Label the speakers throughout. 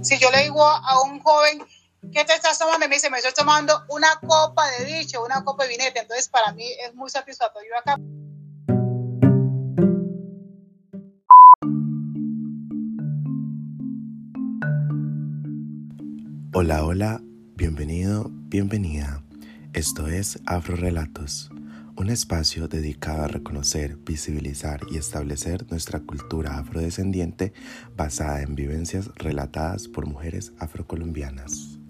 Speaker 1: Si yo le digo a un joven, ¿qué te estás tomando? me dice, me estoy tomando una copa de dicho, una copa de vinete. Entonces, para mí es muy satisfactorio acá.
Speaker 2: Hola, hola, bienvenido, bienvenida. Esto es Afro Relatos, un espacio dedicado a reconocer, visibilizar y establecer nuestra cultura afrodescendiente basada en vivencias relatadas por mujeres afrocolombianas.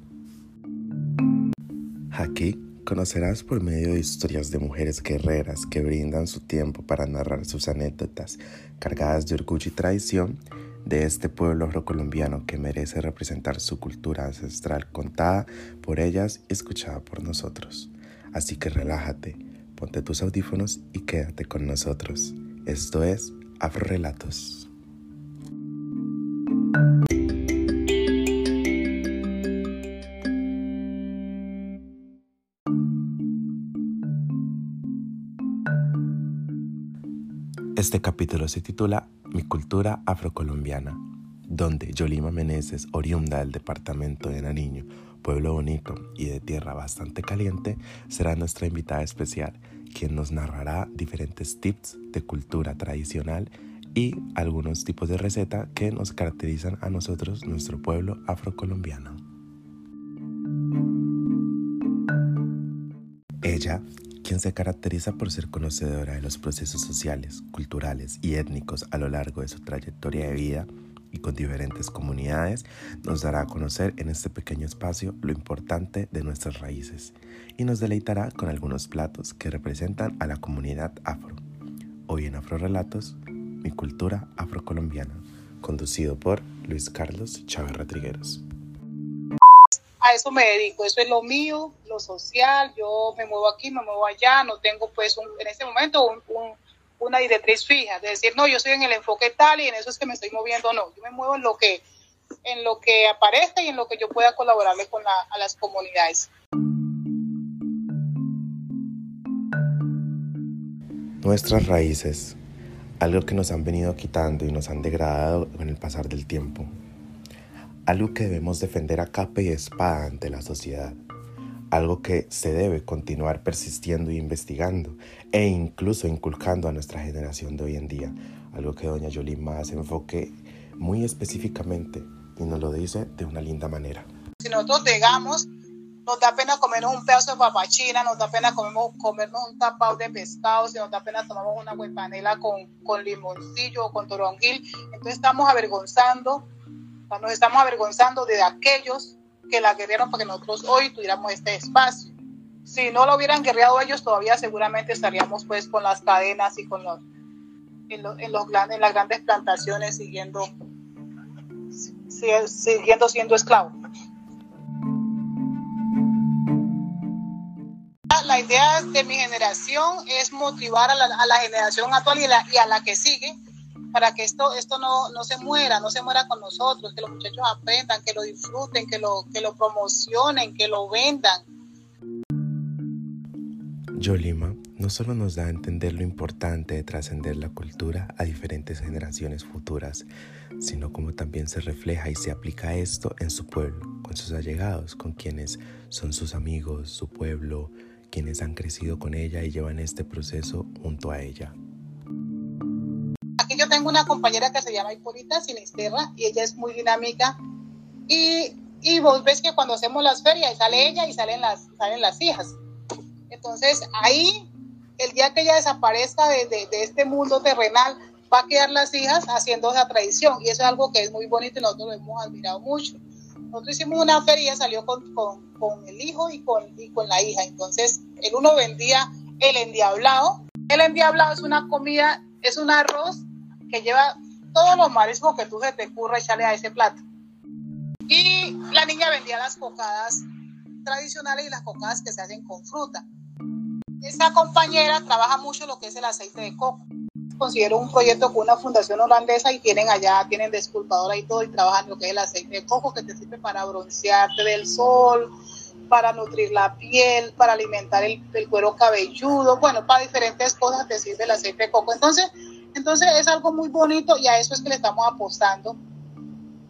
Speaker 2: Aquí conocerás por medio de historias de mujeres guerreras que brindan su tiempo para narrar sus anécdotas cargadas de orgullo y tradición de este pueblo afrocolombiano que merece representar su cultura ancestral contada por ellas y escuchada por nosotros. Así que relájate, ponte tus audífonos y quédate con nosotros. Esto es Afro Relatos. Este capítulo se titula Mi cultura afrocolombiana, donde Yolima Meneses, oriunda del departamento de Nariño, pueblo bonito y de tierra bastante caliente, será nuestra invitada especial, quien nos narrará diferentes tips de cultura tradicional y algunos tipos de receta que nos caracterizan a nosotros, nuestro pueblo afrocolombiano. Ella quien se caracteriza por ser conocedora de los procesos sociales, culturales y étnicos a lo largo de su trayectoria de vida y con diferentes comunidades, nos dará a conocer en este pequeño espacio lo importante de nuestras raíces y nos deleitará con algunos platos que representan a la comunidad afro. Hoy en Afro Relatos, mi cultura afrocolombiana, conducido por Luis Carlos Chávez Rodríguez
Speaker 1: a eso me dedico, eso es lo mío, lo social, yo me muevo aquí, me muevo allá, no tengo pues en este momento una directriz fija, de decir, no, yo estoy en el enfoque tal y en eso es que me estoy moviendo, no, yo me muevo en lo que, en lo que aparezca y en lo que yo pueda colaborarle con a las comunidades.
Speaker 2: Nuestras raíces, algo que nos han venido quitando y nos han degradado con el pasar del tiempo. Algo que debemos defender a capa y espada ante la sociedad, algo que se debe continuar persistiendo e investigando e incluso inculcando a nuestra generación de hoy en día, algo que doña Yolima hace enfoque muy específicamente y nos lo dice de una linda manera.
Speaker 1: Si nosotros llegamos, nos da pena comernos un pedazo de papachina, nos da pena comernos, comernos un tapado de pescado, si nos da pena tomamos una huepanela con, con limoncillo o con toronguil, entonces estamos avergonzando nos estamos avergonzando de aquellos que la guerrearon para que nosotros hoy tuviéramos este espacio. Si no lo hubieran guerreado ellos, todavía seguramente estaríamos pues con las cadenas y con los en, los, en, los, en las grandes plantaciones siguiendo, siguiendo siendo esclavos. La idea de mi generación es motivar a la, a la generación actual y, y a la que sigue para que esto, esto no, no, se muera, no se muera con nosotros, que los muchachos aprendan, que lo disfruten, que lo, que lo promocionen, que lo vendan.
Speaker 2: Yolima no solo nos da a entender lo importante de trascender la cultura a diferentes generaciones futuras, sino como también se refleja y se aplica esto en su pueblo, con sus allegados, con quienes son sus amigos, su pueblo, quienes han crecido con ella y llevan este proceso junto a ella
Speaker 1: tengo una compañera que se llama Hipólita Sinisterra y ella es muy dinámica. Y, y vos ves que cuando hacemos las ferias sale ella y salen las, salen las hijas. Entonces ahí, el día que ella desaparezca de, de, este mundo terrenal, va a quedar las hijas haciendo esa tradición. Y eso es algo que es muy bonito y nosotros lo hemos admirado mucho. Nosotros hicimos una feria, salió con, con, con el hijo y con, y con la hija. Entonces, el uno vendía el endiablado. El endiablado es una comida, es un arroz que lleva todos los mariscos que tú se te ocurra echarle a ese plato. Y la niña vendía las cocadas tradicionales y las cocadas que se hacen con fruta. Esta compañera trabaja mucho lo que es el aceite de coco. Considero un proyecto con una fundación holandesa y tienen allá, tienen desculpadora y todo y trabajan lo que es el aceite de coco que te sirve para broncearte del sol, para nutrir la piel, para alimentar el, el cuero cabelludo, bueno, para diferentes cosas te sirve el aceite de coco. Entonces, entonces es algo muy bonito y a eso es que le estamos apostando,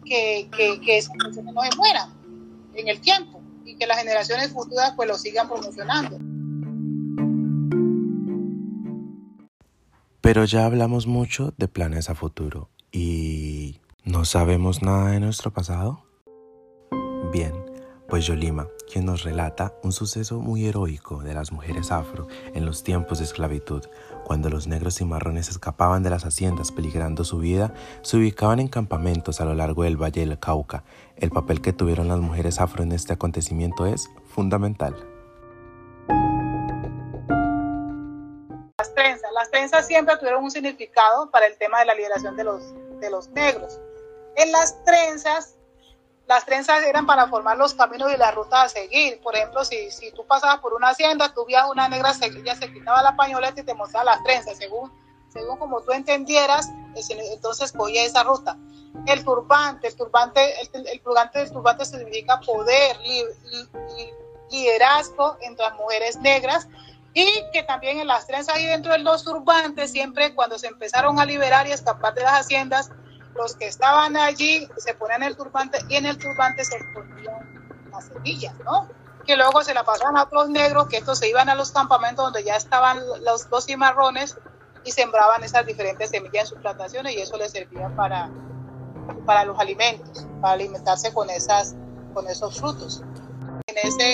Speaker 1: que, que, que esas personas no se mueran en el tiempo y que las generaciones futuras pues lo sigan promocionando.
Speaker 2: Pero ya hablamos mucho de planes a futuro y ¿no sabemos nada de nuestro pasado? Bien, pues Yolima, quien nos relata un suceso muy heroico de las mujeres afro en los tiempos de esclavitud, cuando los negros y marrones escapaban de las haciendas peligrando su vida, se ubicaban en campamentos a lo largo del Valle del Cauca. El papel que tuvieron las mujeres afro en este acontecimiento es fundamental.
Speaker 1: Las trenzas, las trenzas siempre tuvieron un significado para el tema de la liberación de los, de los negros. En las trenzas las trenzas eran para formar los caminos y las rutas a seguir. Por ejemplo, si, si tú pasabas por una hacienda, tú veías una negra, ella se quitaba la pañoleta y te mostraba las trenzas, según, según como tú entendieras, entonces cogía esa ruta. El turbante, el turbante, el, el turbante, el turbante significa poder, liderazgo entre las mujeres negras y que también en las trenzas y dentro de los turbantes, siempre cuando se empezaron a liberar y escapar de las haciendas, los que estaban allí se ponían el turbante y en el turbante se ponían las semillas, ¿no? Que luego se la pasaban a otros negros, que estos se iban a los campamentos donde ya estaban los, dos cimarrones y sembraban esas diferentes semillas en sus plantaciones y eso les servía para, para los alimentos, para alimentarse con, esas, con esos frutos. En ese,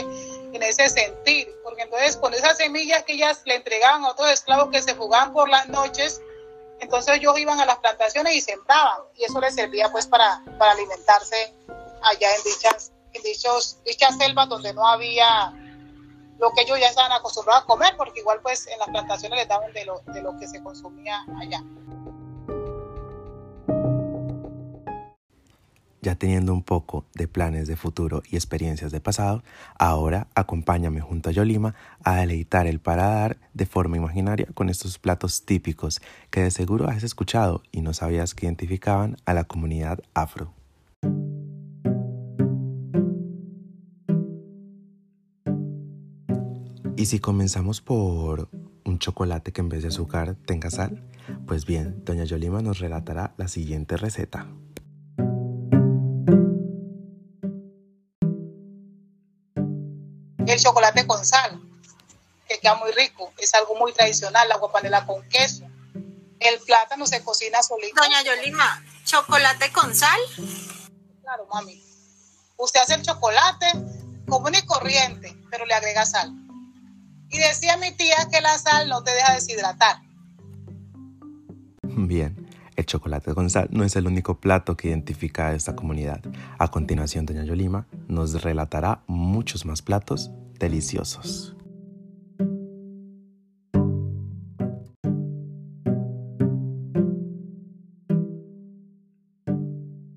Speaker 1: en ese sentir, porque entonces con esas semillas que ellas le entregaban a otros esclavos que se fugaban por las noches, entonces ellos iban a las plantaciones y sembraban y eso les servía pues para, para alimentarse allá en dichas, en dichos, dichas selvas donde no había lo que ellos ya estaban acostumbrados a comer, porque igual pues en las plantaciones les daban de lo, de lo que se consumía allá.
Speaker 2: Ya teniendo un poco de planes de futuro y experiencias de pasado, ahora acompáñame junto a Yolima a deleitar el paladar de forma imaginaria con estos platos típicos que de seguro has escuchado y no sabías que identificaban a la comunidad afro. Y si comenzamos por un chocolate que en vez de azúcar tenga sal, pues bien, doña Yolima nos relatará la siguiente receta.
Speaker 1: El chocolate con sal, que queda muy rico, es algo muy tradicional, la guapanela con queso. El plátano se cocina solito.
Speaker 3: Doña Yolima, ¿chocolate con sal?
Speaker 1: Claro, mami. Usted hace el chocolate común y corriente, pero le agrega sal. Y decía mi tía que la sal no te deja deshidratar.
Speaker 2: Bien, el chocolate con sal no es el único plato que identifica a esta comunidad. A continuación, doña Yolima nos relatará muchos más platos deliciosos.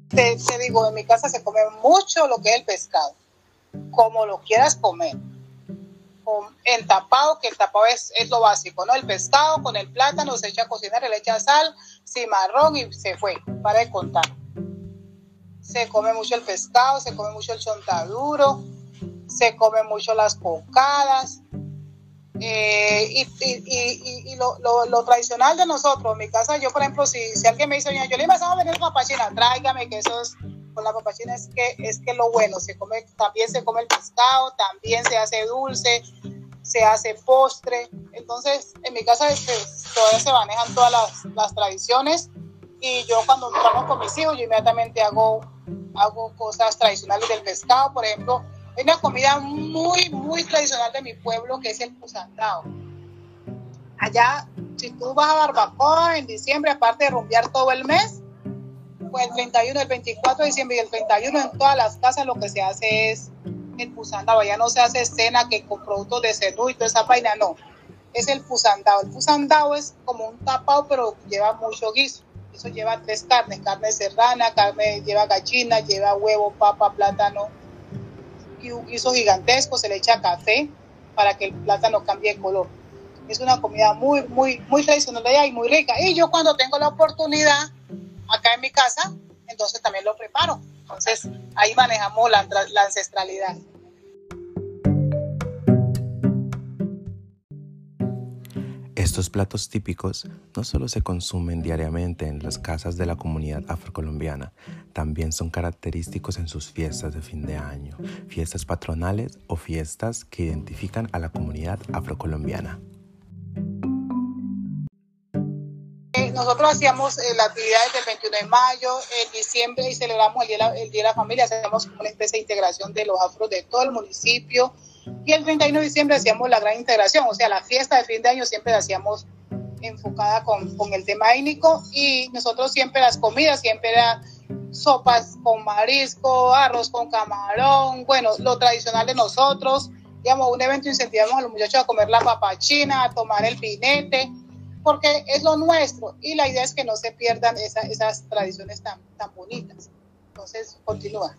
Speaker 1: Te, digo, en mi casa se come mucho lo que es el pescado, como lo quieras comer. Con el tapado, que el tapado es, es lo básico, ¿no? El pescado con el plátano se echa a cocinar, le echa sal, cimarrón y se fue, para de contar. Se come mucho el pescado, se come mucho el chontaduro, se come mucho las cocadas. Eh, y, y, y, lo, lo, lo, tradicional de nosotros, en mi casa, yo por ejemplo, si, alguien me dice, yo le vamos a venir papachina, tráigame, que eso es, con la papachina es que es que lo bueno, se come, también se come el pescado, también se hace dulce, se hace postre. Entonces, en mi casa este, todavía se manejan todas las, las, tradiciones y yo cuando estamos con mis hijos, yo inmediatamente hago, hago cosas tradicionales del pescado. Por ejemplo, hay una comida muy, muy tradicional de mi pueblo que es el pusandao. Allá, si tú vas a barbacoa en diciembre, aparte de rumbear todo el mes, pues el 31, el 24 de diciembre y el 31 en todas las casas lo que se hace es el pusandao. Ya no se hace escena que con productos de cerdo y toda esa vaina, no. Es el pusandao. El pusandao es como un tapado, pero lleva mucho guiso. Eso lleva tres carnes, carne serrana, carne lleva gallina, lleva huevo, papa, plátano un guiso gigantesco, se le echa café para que el plátano cambie de color. Es una comida muy, muy, muy tradicional de allá y muy rica. Y yo cuando tengo la oportunidad acá en mi casa, entonces también lo preparo. Entonces ahí manejamos la, la ancestralidad.
Speaker 2: Estos platos típicos no solo se consumen diariamente en las casas de la comunidad afrocolombiana, también son característicos en sus fiestas de fin de año, fiestas patronales o fiestas que identifican a la comunidad afrocolombiana.
Speaker 1: Eh, nosotros hacíamos eh, las actividades del 21 de mayo, en diciembre y celebramos el día, el día de la Familia, hacemos una especie de integración de los afros de todo el municipio, y el 31 de diciembre hacíamos la gran integración, o sea, la fiesta de fin de año siempre la hacíamos enfocada con, con el tema étnico y nosotros siempre las comidas, siempre eran sopas con marisco, arroz con camarón, bueno, lo tradicional de nosotros, digamos, un evento incentivamos a los muchachos a comer la papachina, a tomar el pinete, porque es lo nuestro y la idea es que no se pierdan esas tradiciones tan, tan bonitas. Entonces, continúa.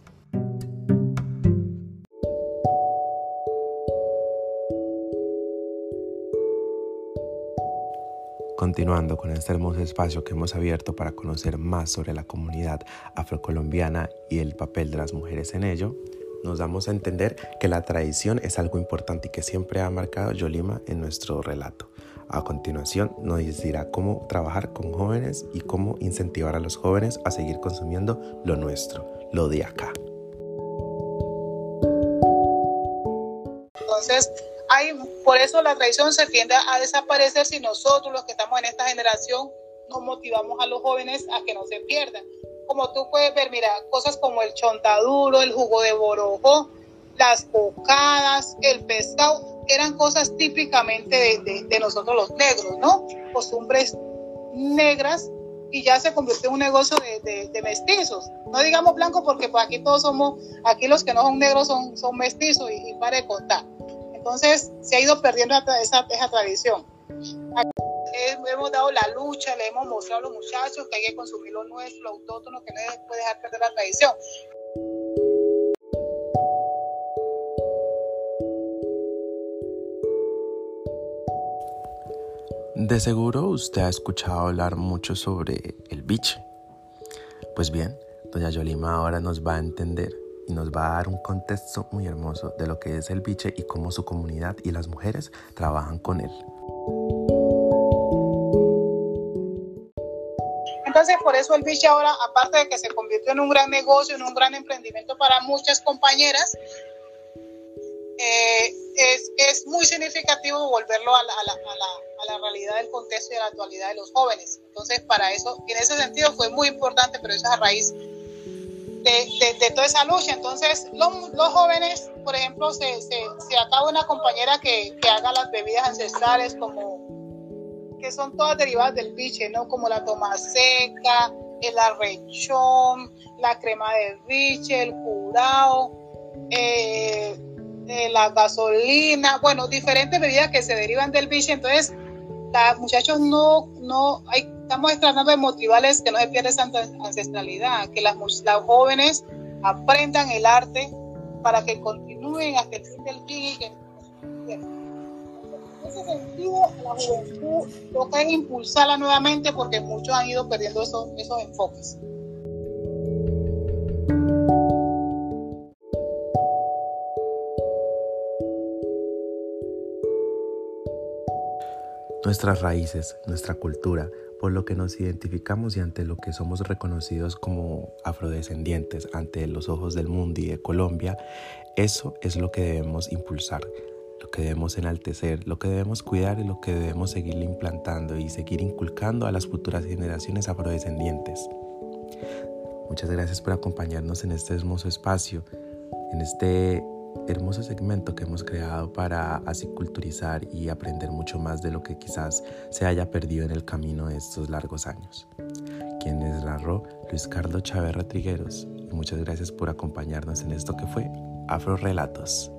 Speaker 2: Continuando con este hermoso espacio que hemos abierto para conocer más sobre la comunidad afrocolombiana y el papel de las mujeres en ello, nos damos a entender que la tradición es algo importante y que siempre ha marcado Yolima en nuestro relato. A continuación nos dirá cómo trabajar con jóvenes y cómo incentivar a los jóvenes a seguir consumiendo lo nuestro, lo de acá.
Speaker 1: Entonces, hay, por eso la tradición se tiende a desaparecer si nosotros, los que estamos en esta generación, no motivamos a los jóvenes a que no se pierdan. Como tú puedes ver, mira, cosas como el chontaduro, el jugo de borojo, las bocadas, el pescado, eran cosas típicamente de, nosotros los negros, ¿no? Costumbres negras y ya se convirtió en un negocio de, mestizos. No digamos blanco porque pues aquí todos somos, aquí los que no son negros son, son mestizos y, y para de contar. Entonces se ha ido perdiendo esa, esa tradición. Hemos dado la lucha, le hemos mostrado a los muchachos que hay que consumir lo nuestro, lo autóctono, que no se puede dejar perder la tradición.
Speaker 2: De seguro usted ha escuchado hablar mucho sobre el biche. Pues bien, doña Yolima ahora nos va a entender y nos va a dar un contexto muy hermoso de lo que es el biche y cómo su comunidad y las mujeres trabajan con él.
Speaker 1: Entonces, por eso el biche ahora, aparte de que se convirtió en un gran negocio, en un gran emprendimiento para muchas compañeras, eh, es, es, muy significativo volverlo a la, a, la, a, la, a la, realidad del contexto y a la actualidad de los jóvenes. Entonces, para eso, en ese sentido fue muy importante, pero eso es a raíz de, toda esa lucha. Entonces, los, jóvenes, por ejemplo, se, se, acaba una compañera que, haga las bebidas ancestrales como que son todas derivadas del biche, ¿no? Como la toma seca, el arrechón, la crema de biche, el curao, eh, eh, la gasolina, bueno, diferentes bebidas que se derivan del biche. Entonces, los muchachos no, no, hay estamos tratando de motivarles que no se pierda esa ancestralidad, que las, las jóvenes aprendan el arte para que continúen hasta el fin del día. En ese sentido, la juventud toca impulsarla nuevamente porque muchos han ido perdiendo esos, esos enfoques.
Speaker 2: Nuestras raíces, nuestra cultura, por lo que nos identificamos y ante lo que somos reconocidos como afrodescendientes ante los ojos del mundo y de Colombia, eso es lo que debemos impulsar, lo que debemos enaltecer, lo que debemos cuidar y lo que debemos seguir implantando y seguir inculcando a las futuras generaciones afrodescendientes. Muchas gracias por acompañarnos en este hermoso espacio, en este hermoso segmento que hemos creado para así culturizar y aprender mucho más de lo que quizás se haya perdido en el camino de estos largos años. Quien les narró, Luis Carlos Chávez Trigueros. Y muchas gracias por acompañarnos en esto que fue Afro Relatos.